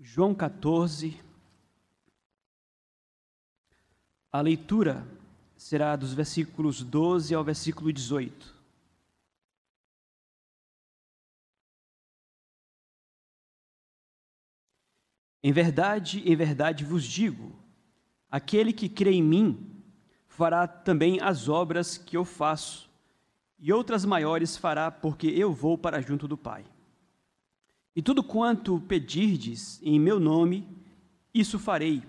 João 14. A leitura será dos versículos 12 ao versículo 18. Em verdade, em verdade vos digo: aquele que crê em mim fará também as obras que eu faço, e outras maiores fará, porque eu vou para junto do Pai. E tudo quanto pedirdes em meu nome, isso farei,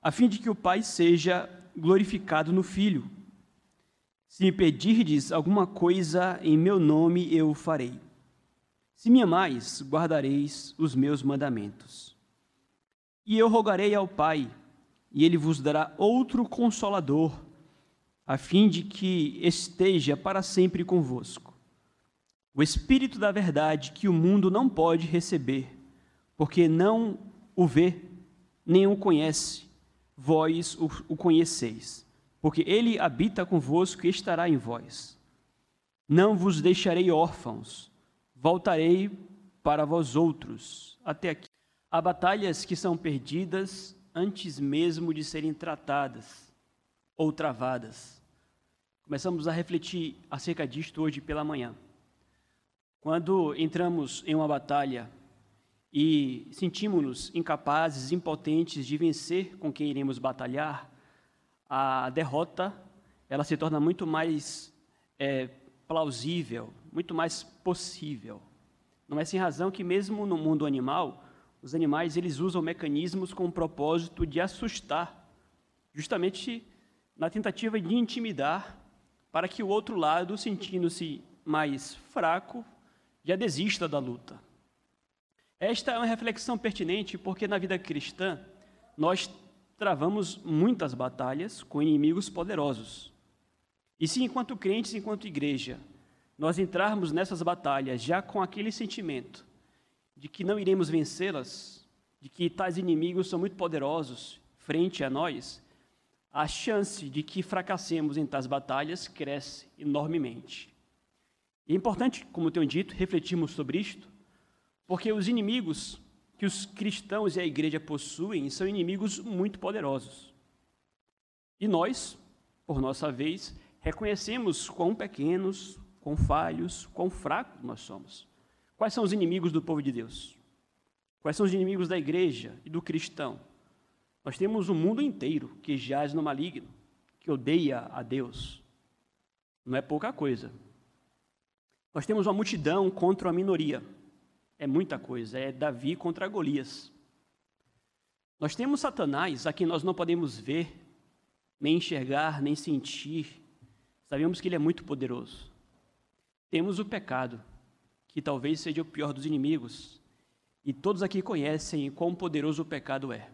a fim de que o Pai seja glorificado no Filho. Se me pedirdes alguma coisa em meu nome, eu farei. Se me amais, guardareis os meus mandamentos. E eu rogarei ao Pai, e ele vos dará outro consolador, a fim de que esteja para sempre convosco o Espírito da Verdade que o mundo não pode receber, porque não o vê, nem o conhece, vós o, conheceis, porque ele habita convosco e estará em vós. Não vos deixarei órfãos, voltarei para vós outros. Até aqui. Há batalhas que são perdidas antes mesmo de serem tratadas ou travadas. Começamos a refletir acerca disto hoje pela manhã. Quando entramos em uma batalha e sentimos-nos incapazes, impotentes de vencer com quem iremos batalhar, a derrota ela se torna muito mais é, plausível, muito mais possível. Não é sem razão que mesmo no mundo animal, os animais eles usam mecanismos com o propósito de assustar, justamente na tentativa de intimidar, para que o outro lado, sentindo-se mais fraco, já desista da luta. Esta é uma reflexão pertinente porque na vida cristã nós travamos muitas batalhas com inimigos poderosos. E se, enquanto crentes, enquanto igreja, nós entrarmos nessas batalhas já com aquele sentimento de que não iremos vencê-las, de que tais inimigos são muito poderosos frente a nós, a chance de que fracassemos em tais batalhas cresce enormemente. E é importante, como tenho dito, refletirmos sobre isto, porque os inimigos que os cristãos e a igreja possuem são inimigos muito poderosos. E nós, por nossa vez, reconhecemos quão pequenos, quão falhos, quão fracos nós somos. Quais são os inimigos do povo de Deus? Quais são os inimigos da igreja e do cristão? Nós temos o um mundo inteiro que jaz no maligno, que odeia a Deus. Não é pouca coisa. Nós temos uma multidão contra a minoria. É muita coisa, é Davi contra Golias. Nós temos Satanás, a quem nós não podemos ver, nem enxergar, nem sentir. Sabemos que ele é muito poderoso. Temos o pecado, que talvez seja o pior dos inimigos, e todos aqui conhecem quão poderoso o pecado é.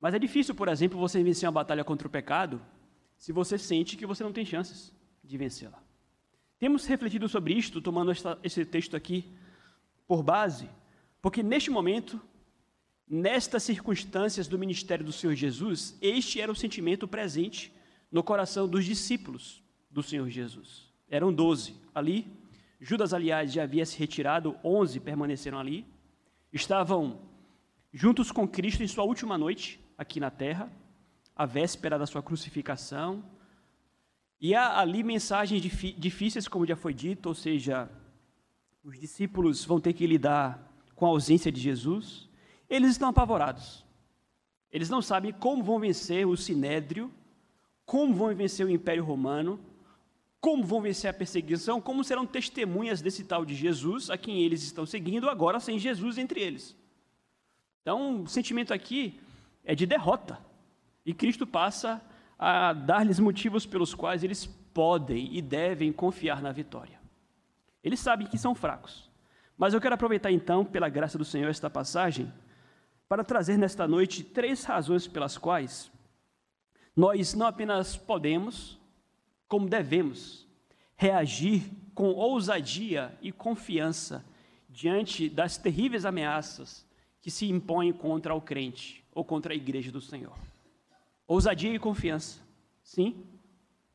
Mas é difícil, por exemplo, você vencer uma batalha contra o pecado se você sente que você não tem chances de vencê-la. Temos refletido sobre isto, tomando esta, esse texto aqui por base, porque neste momento, nestas circunstâncias do ministério do Senhor Jesus, este era o sentimento presente no coração dos discípulos do Senhor Jesus. Eram doze ali. Judas, aliás, já havia se retirado, onze permaneceram ali. Estavam juntos com Cristo em sua última noite aqui na terra, a véspera da sua crucificação, e há ali mensagens difíceis, como já foi dito, ou seja, os discípulos vão ter que lidar com a ausência de Jesus. Eles estão apavorados. Eles não sabem como vão vencer o sinédrio, como vão vencer o Império Romano, como vão vencer a perseguição, como serão testemunhas desse tal de Jesus, a quem eles estão seguindo, agora sem Jesus entre eles. Então, o sentimento aqui é de derrota. E Cristo passa a dar-lhes motivos pelos quais eles podem e devem confiar na vitória. Eles sabem que são fracos. Mas eu quero aproveitar então, pela graça do Senhor, esta passagem para trazer nesta noite três razões pelas quais nós não apenas podemos, como devemos, reagir com ousadia e confiança diante das terríveis ameaças que se impõem contra o crente ou contra a igreja do Senhor. Ousadia e confiança. Sim,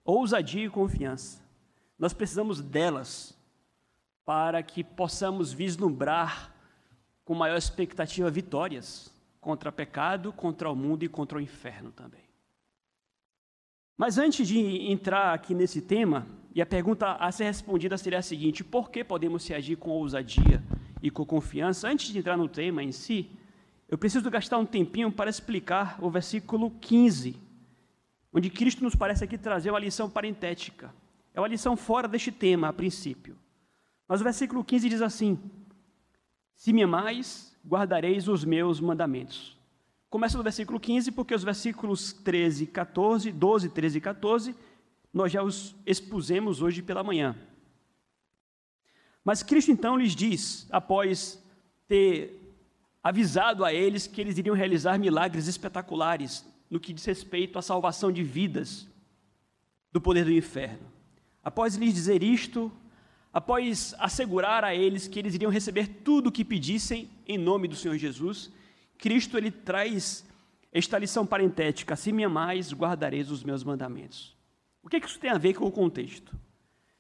ousadia e confiança. Nós precisamos delas para que possamos vislumbrar com maior expectativa vitórias contra pecado, contra o mundo e contra o inferno também. Mas antes de entrar aqui nesse tema, e a pergunta a ser respondida seria a seguinte: por que podemos reagir com ousadia e com confiança? Antes de entrar no tema em si, eu preciso gastar um tempinho para explicar o versículo 15, onde Cristo nos parece aqui trazer uma lição parentética. É uma lição fora deste tema, a princípio. Mas o versículo 15 diz assim: Se me amais, guardareis os meus mandamentos. Começa no versículo 15, porque os versículos 13, 14, 12, 13 e 14 nós já os expusemos hoje pela manhã. Mas Cristo então lhes diz, após ter avisado a eles que eles iriam realizar milagres espetaculares no que diz respeito à salvação de vidas do poder do inferno. Após lhes dizer isto, após assegurar a eles que eles iriam receber tudo o que pedissem em nome do Senhor Jesus, Cristo ele traz esta lição parentética: se me amais, guardareis os meus mandamentos. O que, é que isso tem a ver com o contexto?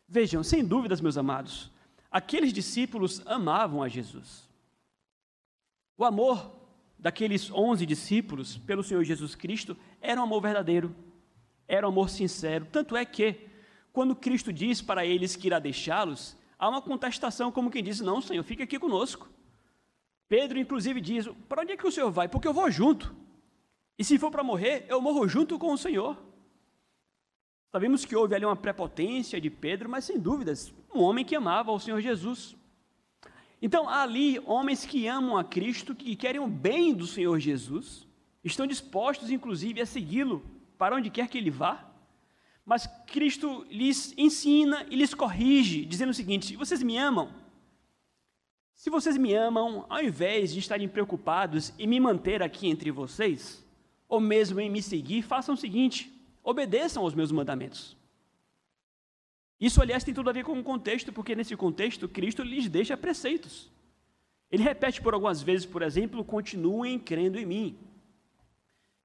Vejam, sem dúvidas, meus amados, aqueles discípulos amavam a Jesus. O amor daqueles onze discípulos pelo Senhor Jesus Cristo era um amor verdadeiro, era um amor sincero. Tanto é que, quando Cristo diz para eles que irá deixá-los, há uma contestação, como quem diz: Não, Senhor, fica aqui conosco. Pedro, inclusive, diz: Para onde é que o Senhor vai? Porque eu vou junto. E se for para morrer, eu morro junto com o Senhor. Sabemos que houve ali uma prepotência de Pedro, mas sem dúvidas, um homem que amava o Senhor Jesus. Então, ali homens que amam a Cristo, que querem o bem do Senhor Jesus, estão dispostos, inclusive, a segui-lo para onde quer que ele vá. Mas Cristo lhes ensina e lhes corrige, dizendo o seguinte: vocês me amam. Se vocês me amam, ao invés de estarem preocupados em me manter aqui entre vocês, ou mesmo em me seguir, façam o seguinte: obedeçam aos meus mandamentos. Isso, aliás, tem tudo a ver com o contexto, porque nesse contexto Cristo lhes deixa preceitos. Ele repete por algumas vezes, por exemplo, continuem crendo em mim.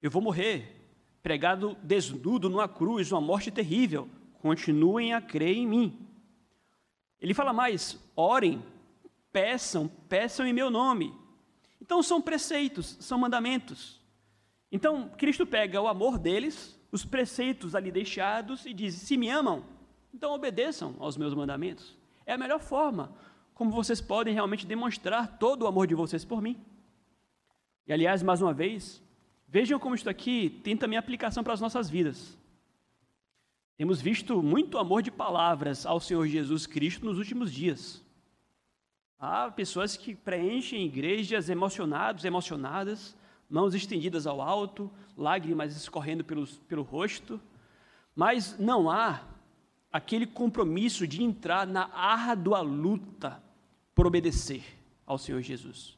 Eu vou morrer, pregado desnudo numa cruz, uma morte terrível. Continuem a crer em mim. Ele fala mais: orem, peçam, peçam em meu nome. Então são preceitos, são mandamentos. Então Cristo pega o amor deles, os preceitos ali deixados e diz: se me amam, então obedeçam aos meus mandamentos. É a melhor forma como vocês podem realmente demonstrar todo o amor de vocês por mim. E aliás, mais uma vez, vejam como isto aqui tem também aplicação para as nossas vidas. Temos visto muito amor de palavras ao Senhor Jesus Cristo nos últimos dias. Há pessoas que preenchem igrejas emocionados, emocionadas, mãos estendidas ao alto, lágrimas escorrendo pelos, pelo rosto, mas não há aquele compromisso de entrar na árdua luta por obedecer ao Senhor Jesus.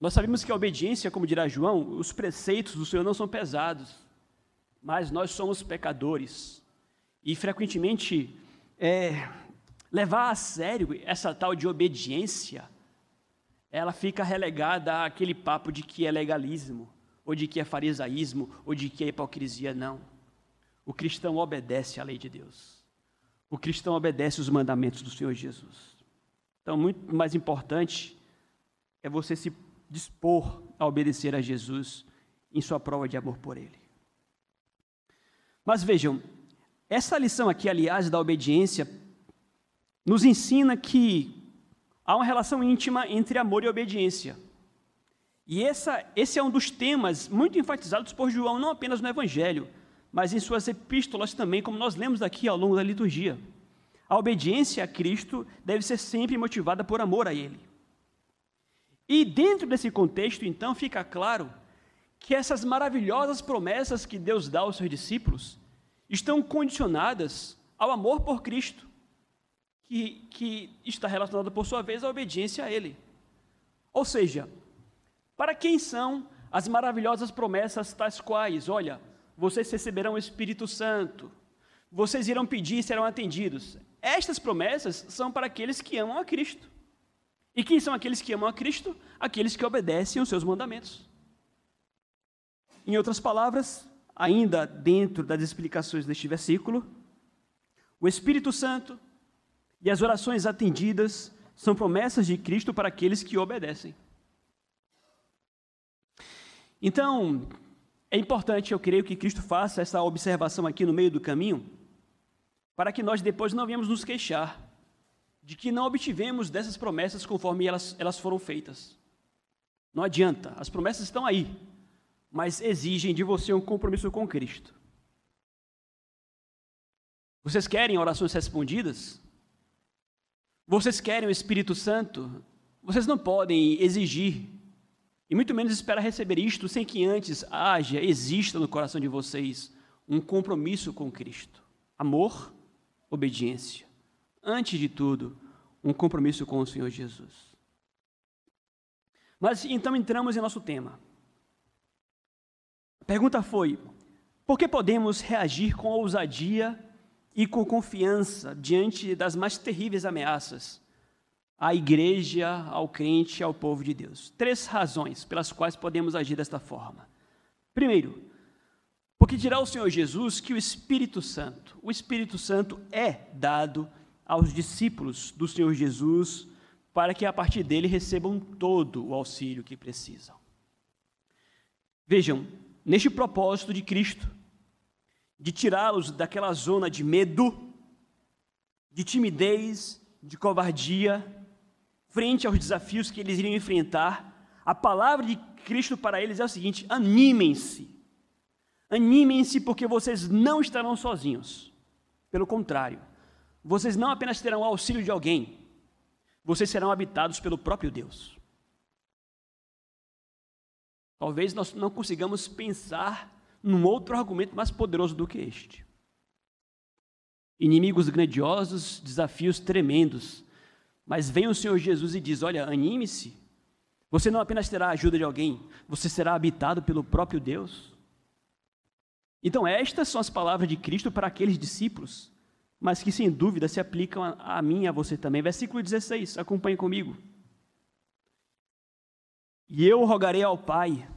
Nós sabemos que a obediência, como dirá João, os preceitos do Senhor não são pesados, mas nós somos pecadores. E frequentemente, é, levar a sério essa tal de obediência ela fica relegada àquele papo de que é legalismo, ou de que é farisaísmo, ou de que é hipocrisia. Não. O cristão obedece à lei de Deus. O cristão obedece os mandamentos do Senhor Jesus. Então, muito mais importante é você se dispor a obedecer a Jesus em sua prova de amor por Ele. Mas vejam, essa lição aqui, aliás, da obediência, nos ensina que há uma relação íntima entre amor e obediência. E essa, esse é um dos temas muito enfatizados por João, não apenas no Evangelho, mas em suas epístolas também, como nós lemos aqui ao longo da liturgia. A obediência a Cristo deve ser sempre motivada por amor a Ele. E dentro desse contexto, então, fica claro que essas maravilhosas promessas que Deus dá aos seus discípulos estão condicionadas ao amor por Cristo que, que está relacionada, por sua vez, à obediência a Ele. Ou seja, para quem são as maravilhosas promessas tais quais? Olha, vocês receberão o Espírito Santo, vocês irão pedir e serão atendidos. Estas promessas são para aqueles que amam a Cristo. E quem são aqueles que amam a Cristo? Aqueles que obedecem os seus mandamentos. Em outras palavras, ainda dentro das explicações deste versículo, o Espírito Santo e as orações atendidas são promessas de Cristo para aqueles que obedecem. Então, é importante, eu creio, que Cristo faça essa observação aqui no meio do caminho, para que nós depois não venhamos nos queixar de que não obtivemos dessas promessas conforme elas, elas foram feitas. Não adianta, as promessas estão aí, mas exigem de você um compromisso com Cristo. Vocês querem orações respondidas? Vocês querem o Espírito Santo? Vocês não podem exigir, e muito menos esperar receber isto sem que antes haja, exista no coração de vocês um compromisso com Cristo. Amor, obediência. Antes de tudo, um compromisso com o Senhor Jesus. Mas então entramos em nosso tema. A pergunta foi: por que podemos reagir com ousadia e com confiança diante das mais terríveis ameaças à igreja, ao crente, ao povo de Deus. Três razões pelas quais podemos agir desta forma. Primeiro, porque dirá o Senhor Jesus que o Espírito Santo, o Espírito Santo é dado aos discípulos do Senhor Jesus para que a partir dele recebam todo o auxílio que precisam. Vejam, neste propósito de Cristo, de tirá-los daquela zona de medo, de timidez, de covardia, frente aos desafios que eles iriam enfrentar, a palavra de Cristo para eles é o seguinte: animem-se. Animem-se porque vocês não estarão sozinhos. Pelo contrário, vocês não apenas terão o auxílio de alguém, vocês serão habitados pelo próprio Deus. Talvez nós não consigamos pensar num outro argumento mais poderoso do que este. Inimigos grandiosos, desafios tremendos. Mas vem o Senhor Jesus e diz: Olha, anime-se. Você não apenas terá a ajuda de alguém, você será habitado pelo próprio Deus. Então, estas são as palavras de Cristo para aqueles discípulos, mas que sem dúvida se aplicam a, a mim e a você também. Versículo 16, acompanhe comigo. E eu rogarei ao Pai,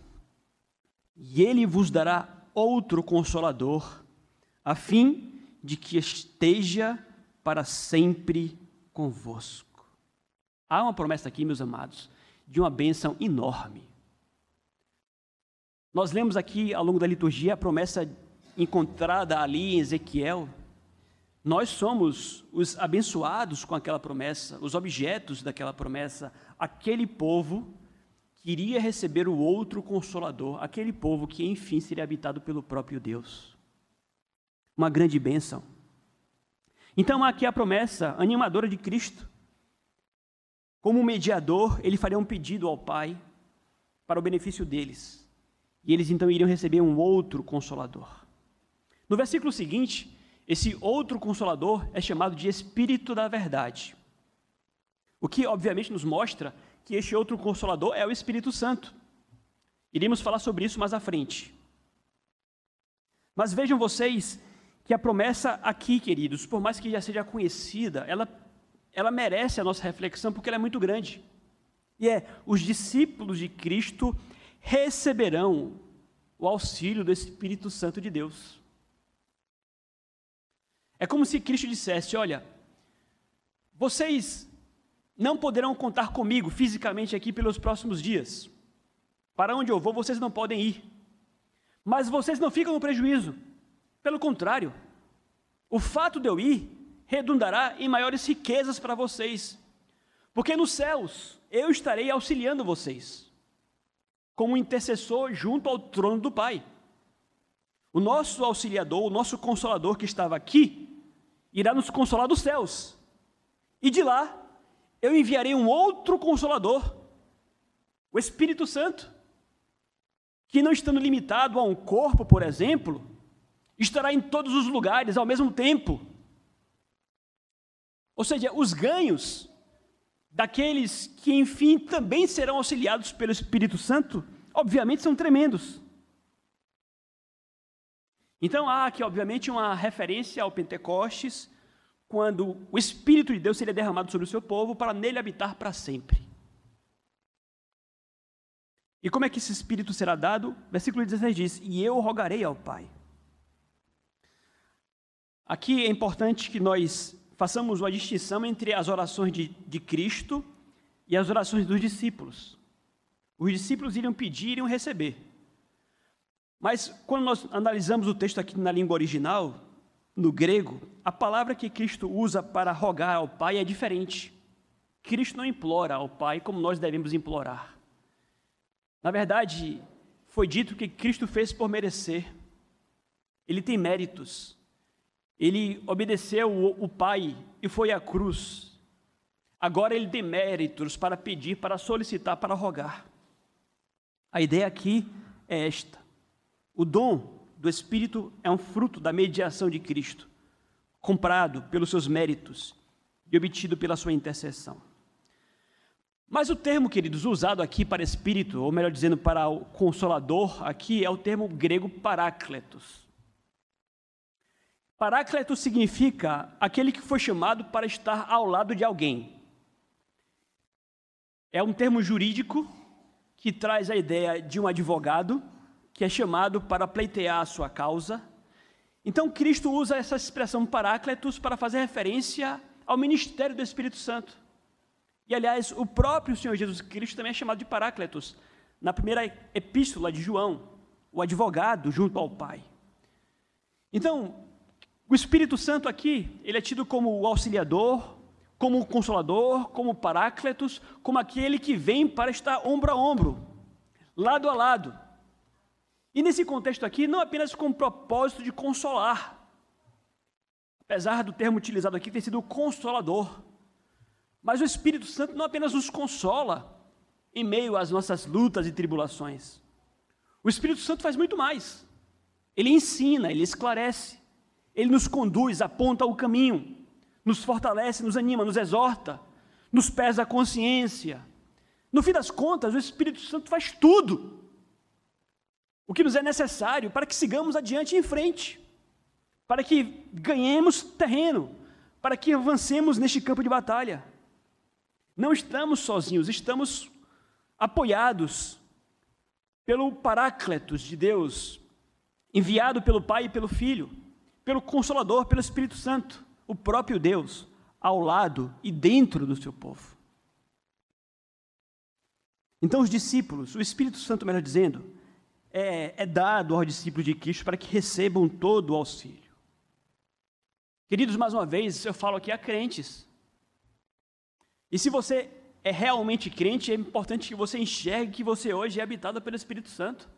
e ele vos dará outro consolador, a fim de que esteja para sempre convosco. Há uma promessa aqui, meus amados, de uma bênção enorme. Nós lemos aqui ao longo da liturgia a promessa encontrada ali em Ezequiel. Nós somos os abençoados com aquela promessa, os objetos daquela promessa, aquele povo queria receber o outro consolador, aquele povo que enfim seria habitado pelo próprio Deus. Uma grande bênção. Então há aqui a promessa animadora de Cristo. Como mediador, ele faria um pedido ao Pai para o benefício deles. E eles então iriam receber um outro consolador. No versículo seguinte, esse outro consolador é chamado de Espírito da Verdade. O que, obviamente, nos mostra que este outro consolador é o Espírito Santo. Iremos falar sobre isso mais à frente. Mas vejam vocês que a promessa aqui, queridos, por mais que já seja conhecida, ela, ela merece a nossa reflexão porque ela é muito grande. E é: os discípulos de Cristo receberão o auxílio do Espírito Santo de Deus. É como se Cristo dissesse: Olha, vocês não poderão contar comigo fisicamente aqui pelos próximos dias. Para onde eu vou, vocês não podem ir. Mas vocês não ficam no prejuízo. Pelo contrário, o fato de eu ir redundará em maiores riquezas para vocês. Porque nos céus eu estarei auxiliando vocês, como intercessor junto ao trono do Pai. O nosso auxiliador, o nosso consolador que estava aqui, irá nos consolar dos céus. E de lá eu enviarei um outro consolador, o Espírito Santo, que não estando limitado a um corpo, por exemplo, estará em todos os lugares ao mesmo tempo. Ou seja, os ganhos daqueles que, enfim, também serão auxiliados pelo Espírito Santo, obviamente são tremendos. Então há aqui, obviamente, uma referência ao Pentecostes, quando o Espírito de Deus seria derramado sobre o seu povo para nele habitar para sempre. E como é que esse Espírito será dado? Versículo 16 diz: E eu rogarei ao Pai. Aqui é importante que nós façamos uma distinção entre as orações de, de Cristo e as orações dos discípulos. Os discípulos iriam pedir e iriam receber. Mas quando nós analisamos o texto aqui na língua original, no grego, a palavra que Cristo usa para rogar ao Pai é diferente. Cristo não implora ao Pai como nós devemos implorar. Na verdade, foi dito que Cristo fez por merecer. Ele tem méritos. Ele obedeceu o, o Pai e foi à cruz. Agora ele tem méritos para pedir, para solicitar, para rogar. A ideia aqui é esta: o dom do Espírito é um fruto da mediação de Cristo, comprado pelos seus méritos e obtido pela sua intercessão. Mas o termo, queridos, usado aqui para Espírito, ou melhor dizendo, para o Consolador, aqui é o termo grego parácletos. Paráclito significa aquele que foi chamado para estar ao lado de alguém. É um termo jurídico que traz a ideia de um advogado que é chamado para pleitear a sua causa. Então, Cristo usa essa expressão paráclitos para fazer referência ao ministério do Espírito Santo. E, aliás, o próprio Senhor Jesus Cristo também é chamado de paráclitos, na primeira epístola de João, o advogado junto ao Pai. Então, o Espírito Santo aqui, ele é tido como o auxiliador, como o consolador, como o paráclitos, como aquele que vem para estar ombro a ombro, lado a lado. E nesse contexto aqui, não apenas com o propósito de consolar, apesar do termo utilizado aqui ter sido consolador, mas o Espírito Santo não apenas nos consola em meio às nossas lutas e tribulações. O Espírito Santo faz muito mais. Ele ensina, ele esclarece, ele nos conduz, aponta o caminho, nos fortalece, nos anima, nos exorta, nos pesa a consciência. No fim das contas, o Espírito Santo faz tudo o que nos é necessário para que sigamos adiante e em frente, para que ganhemos terreno, para que avancemos neste campo de batalha. Não estamos sozinhos, estamos apoiados pelo Paráclitos de Deus, enviado pelo Pai e pelo Filho pelo Consolador, pelo Espírito Santo, o próprio Deus, ao lado e dentro do seu povo. Então, os discípulos, o Espírito Santo, melhor dizendo, é, é dado aos discípulos de Cristo para que recebam todo o auxílio. Queridos, mais uma vez, eu falo aqui a crentes. E se você é realmente crente, é importante que você enxergue que você hoje é habitado pelo Espírito Santo.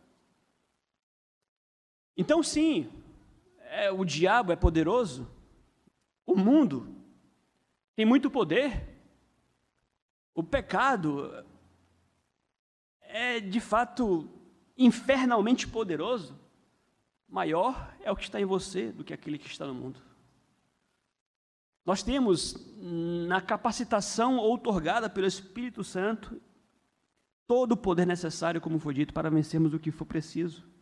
Então, sim, é, o diabo é poderoso, o mundo tem muito poder, o pecado é de fato infernalmente poderoso, maior é o que está em você do que aquele que está no mundo. Nós temos na capacitação outorgada pelo Espírito Santo todo o poder necessário, como foi dito, para vencermos o que for preciso.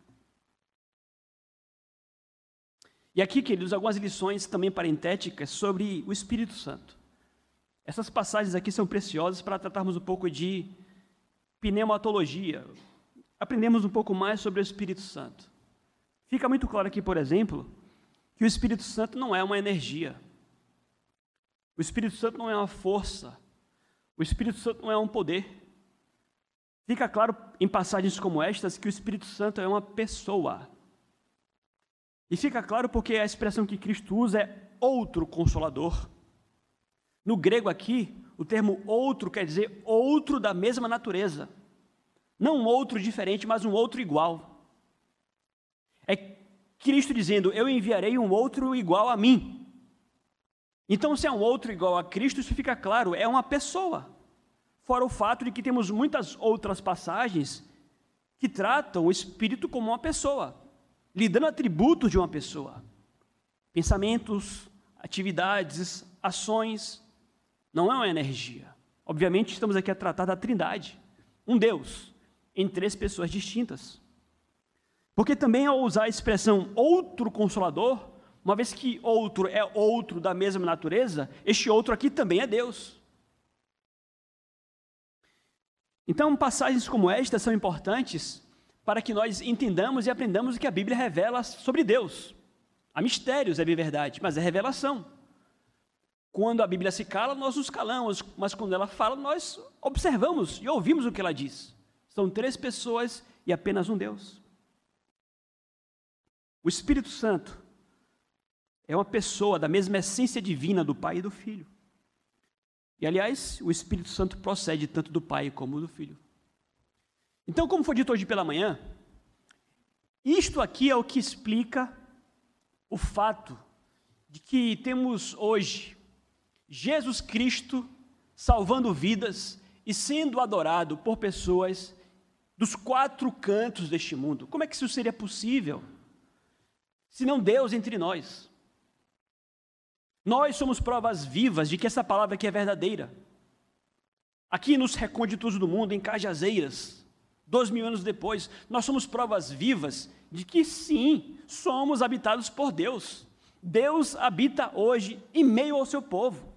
E aqui, queridos, algumas lições também parentéticas sobre o Espírito Santo. Essas passagens aqui são preciosas para tratarmos um pouco de pneumatologia. Aprendemos um pouco mais sobre o Espírito Santo. Fica muito claro aqui, por exemplo, que o Espírito Santo não é uma energia. O Espírito Santo não é uma força. O Espírito Santo não é um poder. Fica claro em passagens como estas que o Espírito Santo é uma pessoa. E fica claro porque a expressão que Cristo usa é outro consolador. No grego aqui, o termo outro quer dizer outro da mesma natureza. Não um outro diferente, mas um outro igual. É Cristo dizendo: Eu enviarei um outro igual a mim. Então, se é um outro igual a Cristo, isso fica claro, é uma pessoa. Fora o fato de que temos muitas outras passagens que tratam o Espírito como uma pessoa lhe dando atributos de uma pessoa. Pensamentos, atividades, ações. Não é uma energia. Obviamente, estamos aqui a tratar da Trindade. Um Deus em três pessoas distintas. Porque também ao usar a expressão outro consolador, uma vez que outro é outro da mesma natureza, este outro aqui também é Deus. Então, passagens como esta são importantes para que nós entendamos e aprendamos o que a Bíblia revela sobre Deus. Há mistérios, é verdade, mas é revelação. Quando a Bíblia se cala, nós nos calamos, mas quando ela fala, nós observamos e ouvimos o que ela diz. São três pessoas e apenas um Deus. O Espírito Santo é uma pessoa da mesma essência divina do Pai e do Filho. E aliás, o Espírito Santo procede tanto do Pai como do Filho. Então, como foi dito hoje pela manhã, isto aqui é o que explica o fato de que temos hoje Jesus Cristo salvando vidas e sendo adorado por pessoas dos quatro cantos deste mundo. Como é que isso seria possível? Se não Deus entre nós. Nós somos provas vivas de que essa palavra aqui é verdadeira. Aqui nos recônditos do mundo, em Cajazeiras, dois mil anos depois, nós somos provas vivas de que sim, somos habitados por Deus. Deus habita hoje em meio ao seu povo.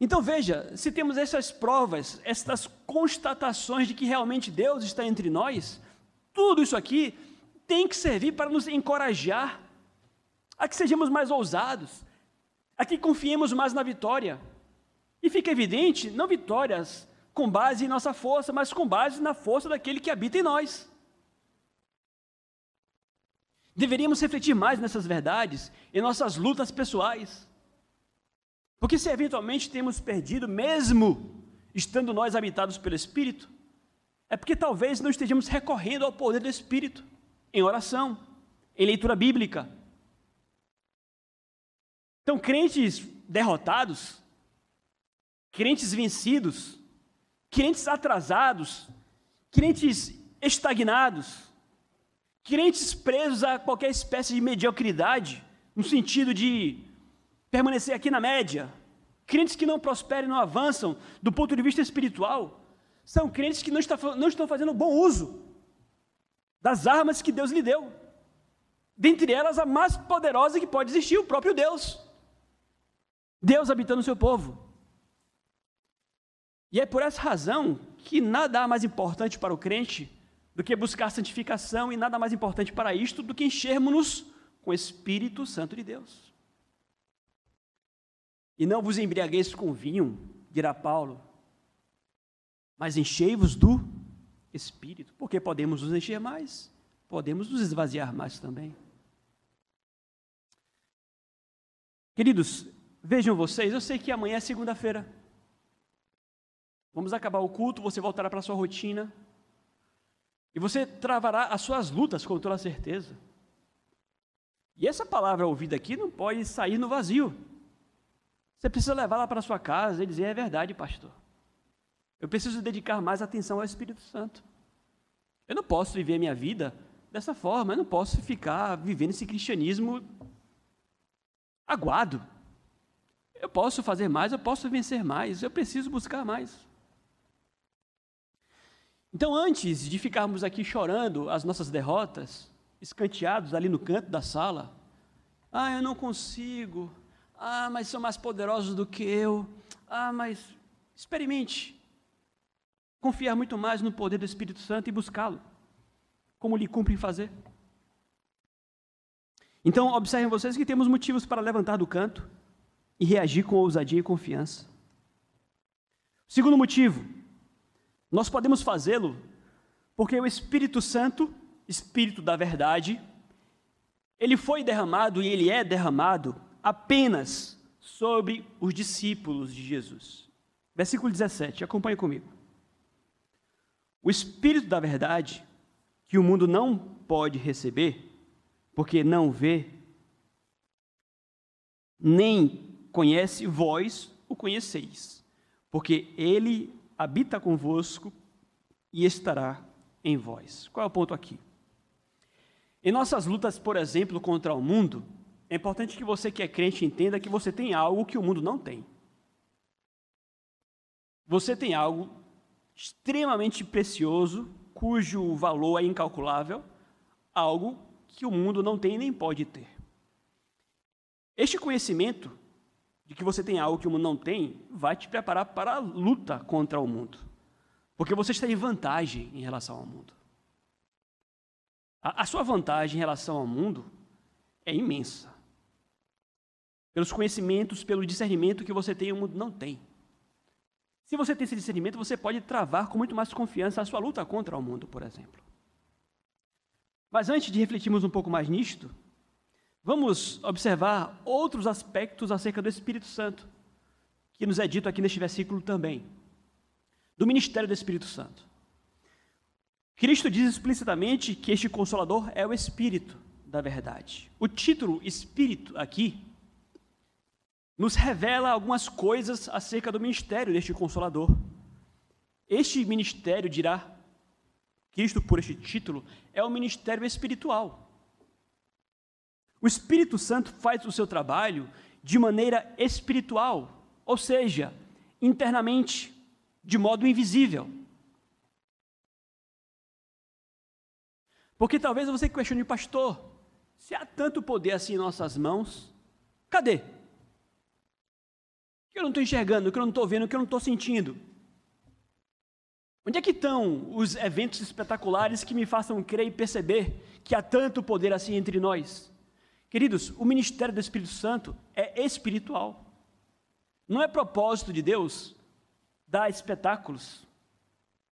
Então veja, se temos essas provas, essas constatações de que realmente Deus está entre nós, tudo isso aqui tem que servir para nos encorajar a que sejamos mais ousados, a que confiemos mais na vitória. E fica evidente, não vitórias com base em nossa força, mas com base na força daquele que habita em nós. Deveríamos refletir mais nessas verdades em nossas lutas pessoais. Porque se eventualmente temos perdido, mesmo estando nós habitados pelo Espírito, é porque talvez não estejamos recorrendo ao poder do Espírito em oração, em leitura bíblica, então, crentes derrotados, crentes vencidos, crentes atrasados, crentes estagnados, crentes presos a qualquer espécie de mediocridade, no sentido de permanecer aqui na média, crentes que não prosperam e não avançam do ponto de vista espiritual, são crentes que não, não estão fazendo bom uso das armas que Deus lhe deu. Dentre elas, a mais poderosa que pode existir, o próprio Deus. Deus habitando no seu povo. E é por essa razão que nada há mais importante para o crente do que buscar santificação e nada mais importante para isto do que enchermos-nos com o Espírito Santo de Deus. E não vos embriagueis com vinho, dirá Paulo, mas enchei-vos do Espírito, porque podemos nos encher mais, podemos nos esvaziar mais também. Queridos, Vejam vocês, eu sei que amanhã é segunda-feira. Vamos acabar o culto, você voltará para a sua rotina. E você travará as suas lutas com toda certeza. E essa palavra ouvida aqui não pode sair no vazio. Você precisa levá-la para a sua casa e dizer: é verdade, pastor. Eu preciso dedicar mais atenção ao Espírito Santo. Eu não posso viver minha vida dessa forma, eu não posso ficar vivendo esse cristianismo aguado. Eu posso fazer mais, eu posso vencer mais, eu preciso buscar mais. Então, antes de ficarmos aqui chorando as nossas derrotas, escanteados ali no canto da sala, ah, eu não consigo, ah, mas são mais poderosos do que eu, ah, mas experimente confiar muito mais no poder do Espírito Santo e buscá-lo, como lhe cumpre fazer. Então, observem vocês que temos motivos para levantar do canto e reagir com ousadia e confiança. Segundo motivo, nós podemos fazê-lo porque o Espírito Santo, Espírito da verdade, ele foi derramado e ele é derramado apenas sobre os discípulos de Jesus. Versículo 17, acompanhe comigo. O Espírito da verdade, que o mundo não pode receber, porque não vê, nem conhece, vós o conheceis, porque ele habita convosco e estará em vós. Qual é o ponto aqui? Em nossas lutas, por exemplo, contra o mundo, é importante que você que é crente entenda que você tem algo que o mundo não tem. Você tem algo extremamente precioso, cujo valor é incalculável, algo que o mundo não tem nem pode ter. Este conhecimento de que você tem algo que o mundo não tem, vai te preparar para a luta contra o mundo. Porque você está em vantagem em relação ao mundo. A, a sua vantagem em relação ao mundo é imensa. pelos conhecimentos, pelo discernimento que você tem, o mundo não tem. Se você tem esse discernimento, você pode travar com muito mais confiança a sua luta contra o mundo, por exemplo. Mas antes de refletirmos um pouco mais nisto, vamos observar outros aspectos acerca do Espírito Santo, que nos é dito aqui neste versículo também, do ministério do Espírito Santo. Cristo diz explicitamente que este consolador é o Espírito da verdade. O título Espírito aqui nos revela algumas coisas acerca do ministério deste consolador. Este ministério, dirá Cristo por este título, é o ministério espiritual. O Espírito Santo faz o seu trabalho de maneira espiritual, ou seja, internamente, de modo invisível. Porque talvez você questione, pastor, se há tanto poder assim em nossas mãos, cadê? Que eu não estou enxergando, que eu não estou vendo, que eu não estou sentindo. Onde é que estão os eventos espetaculares que me façam crer e perceber que há tanto poder assim entre nós? Queridos, o ministério do Espírito Santo é espiritual. Não é propósito de Deus dar espetáculos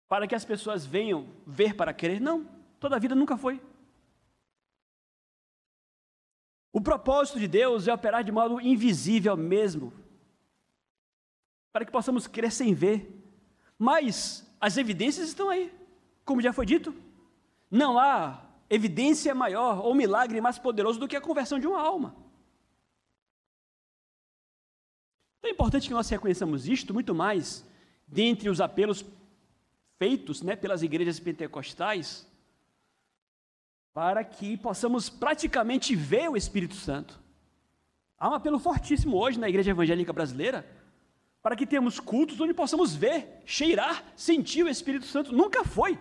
para que as pessoas venham ver para crer. Não, toda a vida nunca foi. O propósito de Deus é operar de modo invisível mesmo, para que possamos crer sem ver. Mas as evidências estão aí, como já foi dito. Não há evidência maior ou milagre mais poderoso do que a conversão de uma alma. Então é importante que nós reconheçamos isto muito mais dentre os apelos feitos né, pelas igrejas pentecostais, para que possamos praticamente ver o Espírito Santo. Há um apelo fortíssimo hoje na igreja evangélica brasileira para que tenhamos cultos onde possamos ver, cheirar, sentir o Espírito Santo. Nunca foi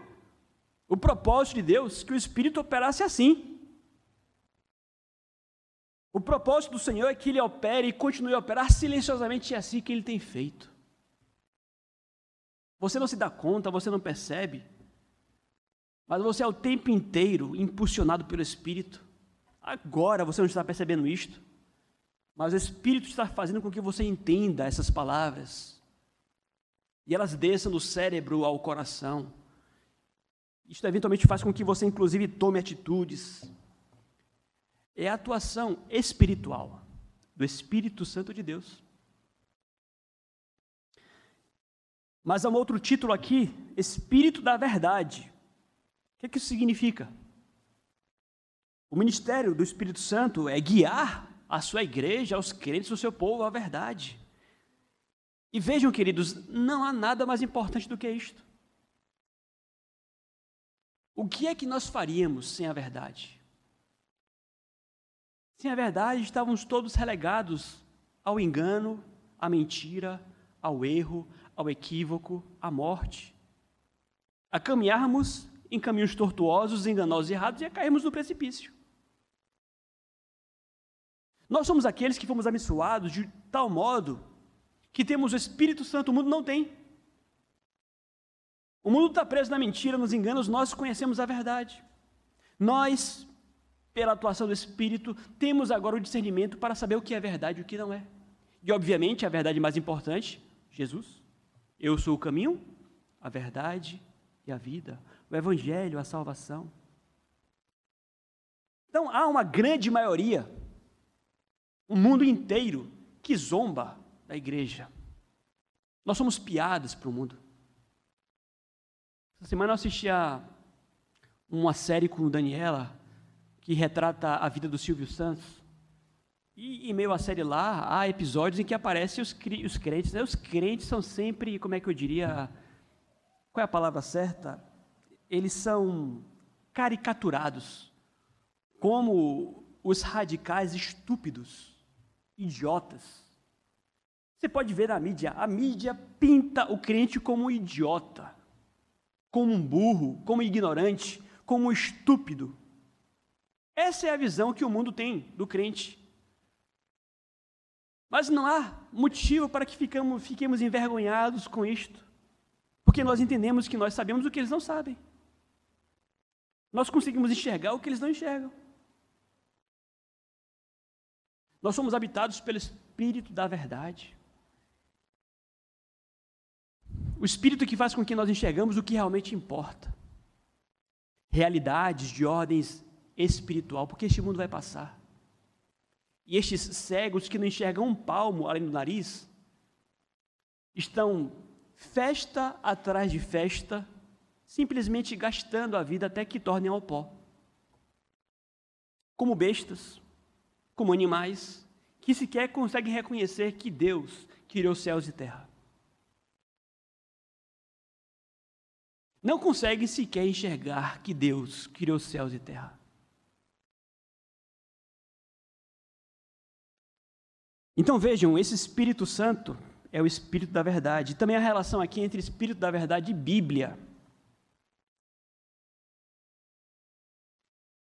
o propósito de Deus que o Espírito operasse assim. O propósito do Senhor é que Ele opere e continue a operar silenciosamente e é assim que Ele tem feito. Você não se dá conta, você não percebe, mas você é o tempo inteiro impulsionado pelo Espírito. Agora você não está percebendo isto. Mas o Espírito está fazendo com que você entenda essas palavras. E elas desçam do cérebro ao coração. Isso eventualmente faz com que você, inclusive, tome atitudes. É a atuação espiritual do Espírito Santo de Deus. Mas há um outro título aqui, Espírito da Verdade. O que, é que isso significa? O ministério do Espírito Santo é guiar a sua igreja, aos crentes, ao seu povo, a verdade. E vejam, queridos, não há nada mais importante do que isto. O que é que nós faríamos sem a verdade? Sem a verdade, estávamos todos relegados ao engano, à mentira, ao erro, ao equívoco, à morte. A caminharmos em caminhos tortuosos, enganosos e errados e a cairmos no precipício. Nós somos aqueles que fomos abençoados de tal modo que temos o Espírito Santo, o mundo não tem. O mundo está preso na mentira, nos enganos, nós conhecemos a verdade. Nós, pela atuação do Espírito, temos agora o discernimento para saber o que é verdade e o que não é. E, obviamente, a verdade mais importante, Jesus. Eu sou o caminho, a verdade e a vida. O Evangelho, a salvação. Então, há uma grande maioria o mundo inteiro que zomba da igreja. Nós somos piadas para o mundo. Essa semana eu assisti a uma série com Daniela que retrata a vida do Silvio Santos. E em meio à série lá, há episódios em que aparecem os, os crentes. Né? Os crentes são sempre, como é que eu diria, qual é a palavra certa? Eles são caricaturados como os radicais estúpidos idiotas. Você pode ver na mídia, a mídia pinta o crente como um idiota, como um burro, como ignorante, como um estúpido. Essa é a visão que o mundo tem do crente. Mas não há motivo para que ficamos, fiquemos envergonhados com isto, porque nós entendemos que nós sabemos o que eles não sabem. Nós conseguimos enxergar o que eles não enxergam. Nós somos habitados pelo Espírito da verdade. O Espírito que faz com que nós enxergamos o que realmente importa. Realidades de ordens espiritual, porque este mundo vai passar. E estes cegos que não enxergam um palmo além do nariz, estão festa atrás de festa, simplesmente gastando a vida até que tornem ao pó. Como bestas, como animais, que sequer conseguem reconhecer que Deus criou céus e terra. Não conseguem sequer enxergar que Deus criou céus e terra. Então vejam, esse Espírito Santo é o Espírito da verdade. Também a relação aqui entre Espírito da verdade e Bíblia.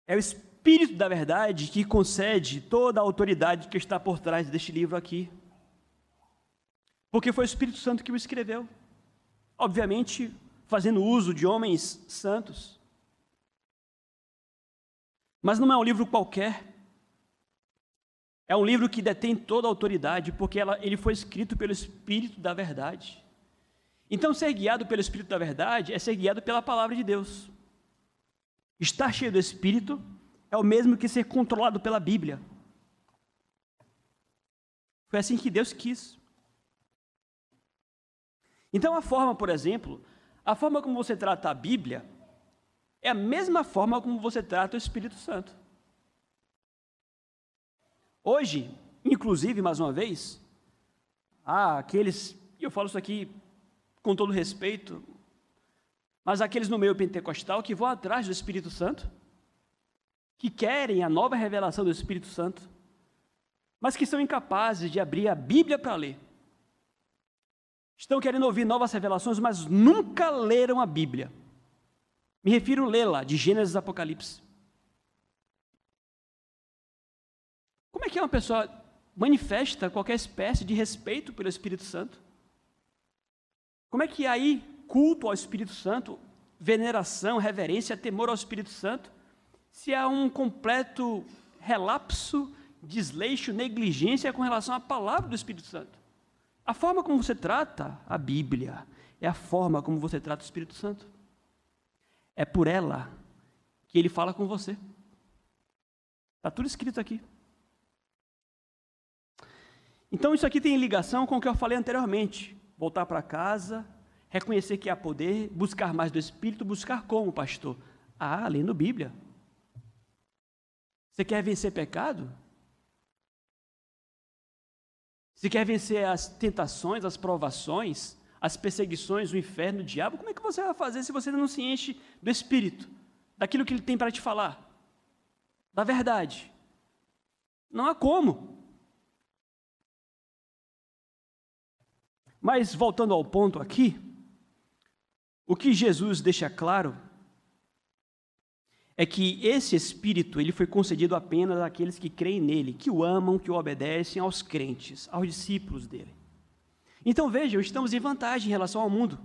É o Espírito da verdade que concede toda a autoridade que está por trás deste livro aqui. Porque foi o Espírito Santo que o escreveu. Obviamente, fazendo uso de homens santos. Mas não é um livro qualquer. É um livro que detém toda a autoridade, porque ela, ele foi escrito pelo Espírito da Verdade. Então, ser guiado pelo Espírito da Verdade é ser guiado pela palavra de Deus. Estar cheio do Espírito é o mesmo que ser controlado pela Bíblia. Foi assim que Deus quis. Então, a forma, por exemplo, a forma como você trata a Bíblia é a mesma forma como você trata o Espírito Santo. Hoje, inclusive, mais uma vez, há aqueles, e eu falo isso aqui com todo respeito, mas aqueles no meio pentecostal que vão atrás do Espírito Santo, que querem a nova revelação do Espírito Santo, mas que são incapazes de abrir a Bíblia para ler. Estão querendo ouvir novas revelações, mas nunca leram a Bíblia. Me refiro a lê-la, de Gênesis a Apocalipse. Como é que uma pessoa manifesta qualquer espécie de respeito pelo Espírito Santo? Como é que aí culto ao Espírito Santo, veneração, reverência, temor ao Espírito Santo, se há um completo relapso, desleixo, negligência com relação à palavra do Espírito Santo? A forma como você trata a Bíblia é a forma como você trata o Espírito Santo. É por ela que ele fala com você. Está tudo escrito aqui. Então, isso aqui tem ligação com o que eu falei anteriormente: voltar para casa, reconhecer que há poder, buscar mais do Espírito, buscar como, pastor? Ah, lendo Bíblia. Você quer vencer pecado? Você quer vencer as tentações, as provações, as perseguições, o inferno, o diabo? Como é que você vai fazer se você não se enche do Espírito, daquilo que ele tem para te falar, da verdade? Não há como. Mas voltando ao ponto aqui, o que Jesus deixa claro é que esse espírito ele foi concedido apenas àqueles que creem nele, que o amam, que o obedecem aos crentes, aos discípulos dele. Então vejam, estamos em vantagem em relação ao mundo.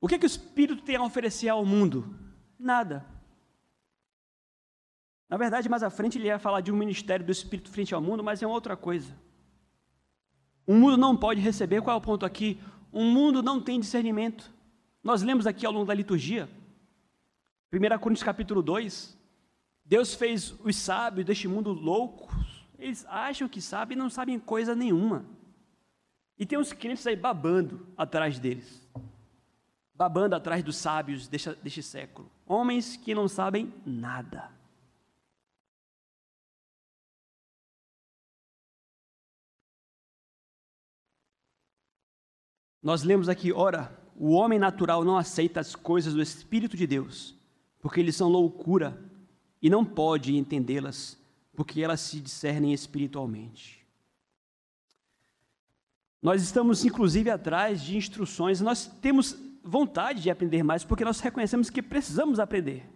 O que, é que o espírito tem a oferecer ao mundo? Nada. Na verdade, mais à frente ele ia falar de um ministério do Espírito frente ao mundo, mas é outra coisa. O mundo não pode receber, qual é o ponto aqui? O mundo não tem discernimento. Nós lemos aqui ao longo da liturgia, 1 Coríntios capítulo 2, Deus fez os sábios deste mundo loucos, eles acham que sabem e não sabem coisa nenhuma. E tem uns crentes aí babando atrás deles, babando atrás dos sábios deste, deste século, homens que não sabem nada. Nós lemos aqui, ora, o homem natural não aceita as coisas do Espírito de Deus, porque eles são loucura e não pode entendê-las, porque elas se discernem espiritualmente. Nós estamos, inclusive, atrás de instruções, nós temos vontade de aprender mais, porque nós reconhecemos que precisamos aprender.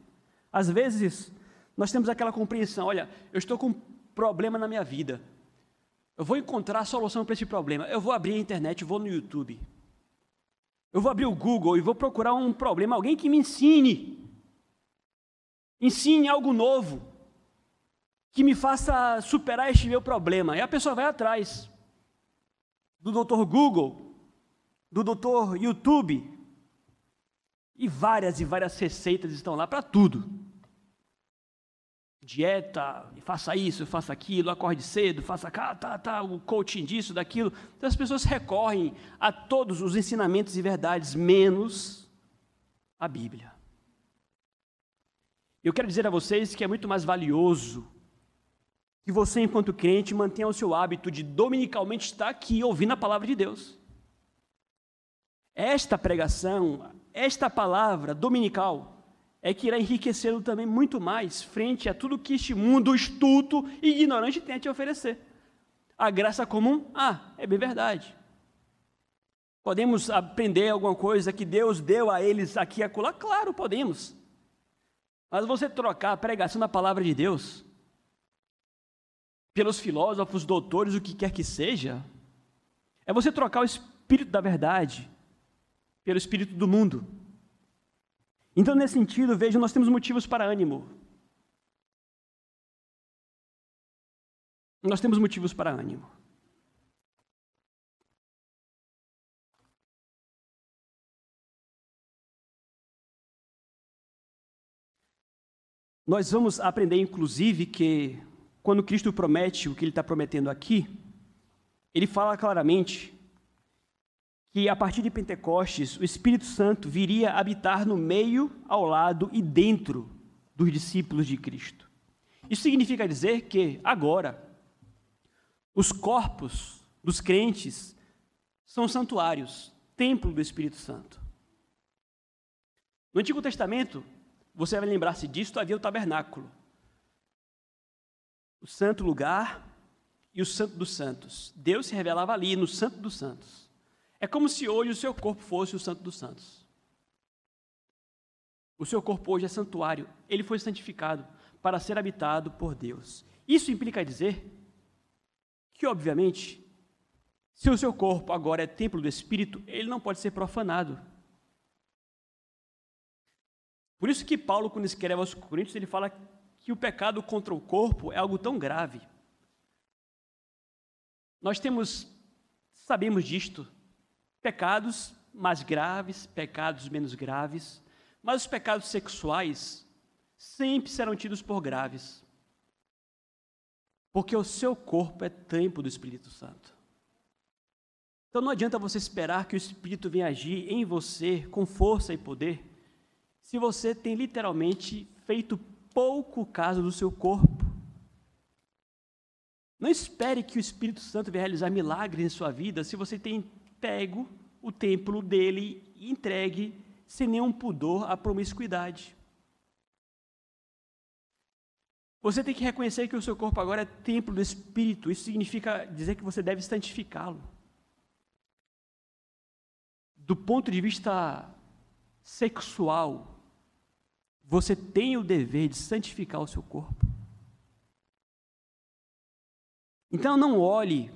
Às vezes, nós temos aquela compreensão: olha, eu estou com um problema na minha vida, eu vou encontrar a solução para esse problema, eu vou abrir a internet, vou no YouTube. Eu vou abrir o Google e vou procurar um problema, alguém que me ensine. Ensine algo novo. que me faça superar este meu problema. E a pessoa vai atrás do doutor Google, do doutor YouTube, e várias e várias receitas estão lá para tudo. Dieta, faça isso, faça aquilo, acorde cedo, faça cá, tá, tá, o coaching disso, daquilo. Então as pessoas recorrem a todos os ensinamentos e verdades, menos a Bíblia. Eu quero dizer a vocês que é muito mais valioso que você, enquanto crente, mantenha o seu hábito de dominicalmente estar aqui ouvindo a palavra de Deus. Esta pregação, esta palavra dominical, é que irá enriquecê-lo também muito mais frente a tudo que este mundo estulto e ignorante tem a te oferecer. A graça comum, ah, é bem verdade. Podemos aprender alguma coisa que Deus deu a eles aqui e acolá? Claro, podemos. Mas você trocar a pregação da palavra de Deus pelos filósofos, doutores, o que quer que seja, é você trocar o espírito da verdade pelo espírito do mundo. Então, nesse sentido, veja, nós temos motivos para ânimo. Nós temos motivos para ânimo. Nós vamos aprender, inclusive, que quando Cristo promete o que ele está prometendo aqui, ele fala claramente que a partir de Pentecostes o Espírito Santo viria habitar no meio, ao lado e dentro dos discípulos de Cristo. Isso significa dizer que agora os corpos dos crentes são santuários, templo do Espírito Santo. No Antigo Testamento, você vai lembrar-se disso, havia o tabernáculo o santo lugar e o santo dos santos. Deus se revelava ali, no santo dos santos. É como se hoje o seu corpo fosse o santo dos santos. O seu corpo hoje é santuário, ele foi santificado para ser habitado por Deus. Isso implica dizer que, obviamente, se o seu corpo agora é templo do Espírito, ele não pode ser profanado. Por isso que Paulo, quando escreve aos Coríntios, ele fala que o pecado contra o corpo é algo tão grave. Nós temos, sabemos disto, pecados mais graves, pecados menos graves, mas os pecados sexuais sempre serão tidos por graves. Porque o seu corpo é templo do Espírito Santo. Então não adianta você esperar que o Espírito venha agir em você com força e poder, se você tem literalmente feito pouco caso do seu corpo. Não espere que o Espírito Santo venha realizar milagres em sua vida se você tem pego o templo dele e entregue sem nenhum pudor à promiscuidade. Você tem que reconhecer que o seu corpo agora é templo do Espírito. Isso significa dizer que você deve santificá-lo. Do ponto de vista sexual, você tem o dever de santificar o seu corpo. Então não olhe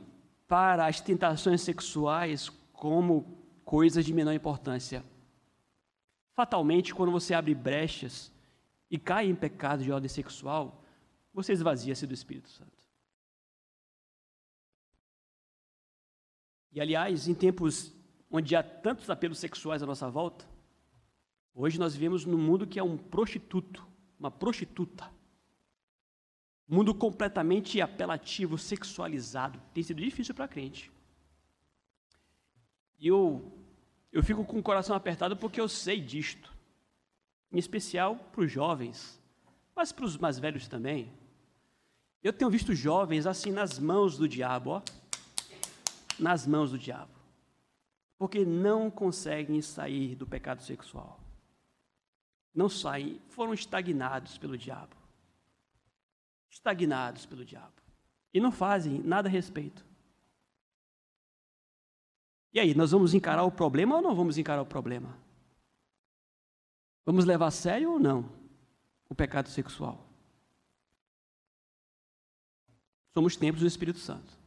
para as tentações sexuais como coisas de menor importância. Fatalmente, quando você abre brechas e cai em pecado de ordem sexual, você esvazia-se do Espírito Santo. E aliás, em tempos onde há tantos apelos sexuais à nossa volta, Hoje nós vivemos num mundo que é um prostituto, uma prostituta. Um mundo completamente apelativo, sexualizado. Tem sido difícil para crente. E eu, eu fico com o coração apertado porque eu sei disto. Em especial para os jovens, mas para os mais velhos também. Eu tenho visto jovens assim nas mãos do diabo, ó. Nas mãos do diabo. Porque não conseguem sair do pecado sexual não saem, foram estagnados pelo diabo. Estagnados pelo diabo. E não fazem nada a respeito. E aí, nós vamos encarar o problema ou não vamos encarar o problema? Vamos levar a sério ou não o pecado sexual? Somos templos do Espírito Santo.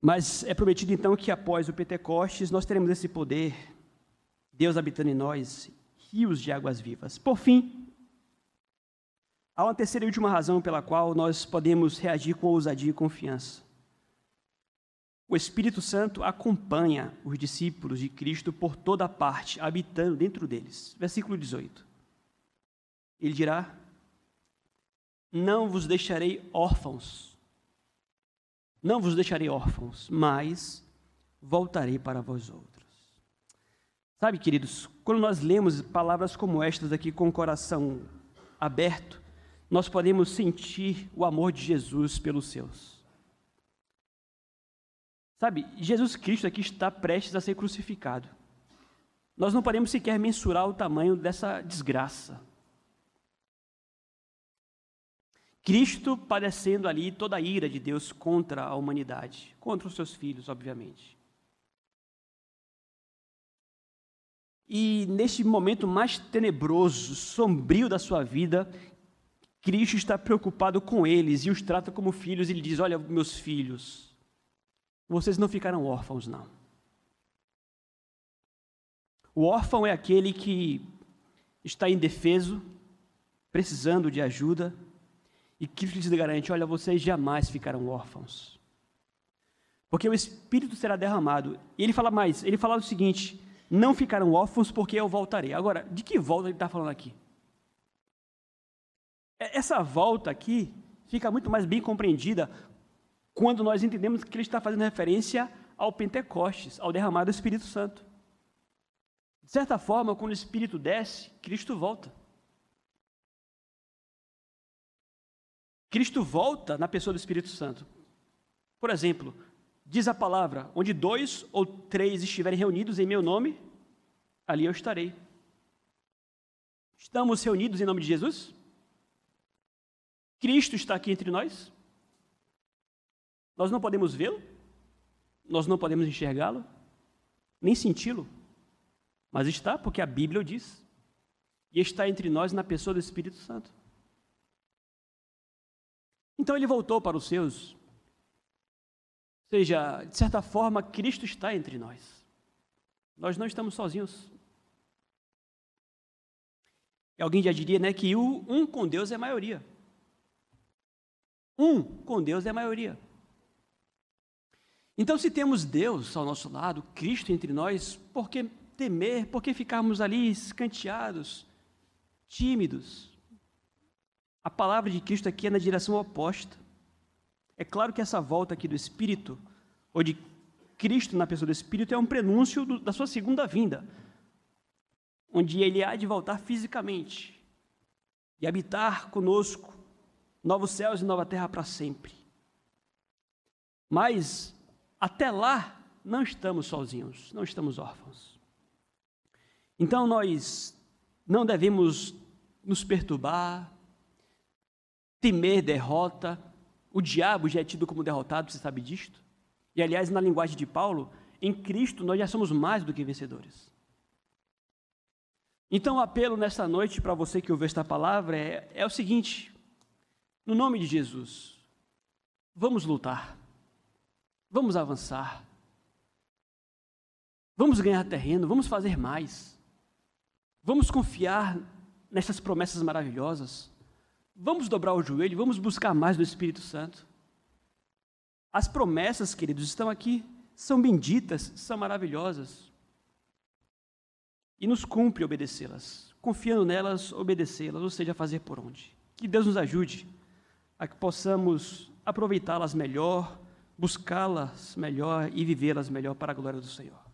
Mas é prometido então que após o Pentecostes nós teremos esse poder, Deus habitando em nós, rios de águas vivas. Por fim, Há uma terceira e última razão pela qual nós podemos reagir com ousadia e confiança. O Espírito Santo acompanha os discípulos de Cristo por toda parte, habitando dentro deles. Versículo 18. Ele dirá: Não vos deixarei órfãos, não vos deixarei órfãos, mas voltarei para vós outros. Sabe, queridos, quando nós lemos palavras como estas aqui com o coração aberto, nós podemos sentir o amor de Jesus pelos seus. Sabe, Jesus Cristo aqui está prestes a ser crucificado. Nós não podemos sequer mensurar o tamanho dessa desgraça. Cristo padecendo ali toda a ira de Deus contra a humanidade, contra os seus filhos, obviamente. E neste momento mais tenebroso, sombrio da sua vida, Cristo está preocupado com eles e os trata como filhos. Ele diz: Olha, meus filhos, vocês não ficaram órfãos, não. O órfão é aquele que está indefeso, precisando de ajuda, e Cristo lhes garante: Olha, vocês jamais ficarão órfãos. Porque o Espírito será derramado. E ele fala mais: ele fala o seguinte: Não ficarão órfãos, porque eu voltarei. Agora, de que volta ele está falando aqui? É, essa volta aqui fica muito mais bem compreendida quando nós entendemos que ele está fazendo referência ao Pentecostes, ao derramar do Espírito Santo. De certa forma, quando o Espírito desce, Cristo volta. Cristo volta na pessoa do Espírito Santo. Por exemplo, diz a palavra: onde dois ou três estiverem reunidos em meu nome, ali eu estarei. Estamos reunidos em nome de Jesus? Cristo está aqui entre nós. Nós não podemos vê-lo, nós não podemos enxergá-lo, nem senti-lo, mas está porque a Bíblia o diz, e está entre nós na pessoa do Espírito Santo. Então ele voltou para os seus, ou seja, de certa forma, Cristo está entre nós. Nós não estamos sozinhos. E alguém já diria né, que o um com Deus é maioria. Um com Deus é a maioria. Então, se temos Deus ao nosso lado, Cristo entre nós, por que temer, por que ficarmos ali escanteados, tímidos? A palavra de Cristo aqui é na direção oposta. É claro que essa volta aqui do Espírito, ou de Cristo na pessoa do Espírito, é um prenúncio do, da sua segunda vinda, onde ele há de voltar fisicamente e habitar conosco novos céus e nova terra para sempre. Mas, até lá, não estamos sozinhos, não estamos órfãos. Então, nós não devemos nos perturbar, temer derrota. O diabo já é tido como derrotado, você sabe disto? E, aliás, na linguagem de Paulo, em Cristo nós já somos mais do que vencedores. Então, o apelo nesta noite para você que ouviu esta palavra é, é o seguinte: no nome de Jesus, vamos lutar, vamos avançar, vamos ganhar terreno, vamos fazer mais, vamos confiar nessas promessas maravilhosas, vamos dobrar o joelho, vamos buscar mais do Espírito Santo. As promessas, queridos, estão aqui, são benditas, são maravilhosas. E nos cumpre obedecê-las, confiando nelas, obedecê-las, ou seja, fazer por onde. Que Deus nos ajude a que possamos aproveitá-las melhor, buscá-las melhor e vivê-las melhor para a glória do Senhor.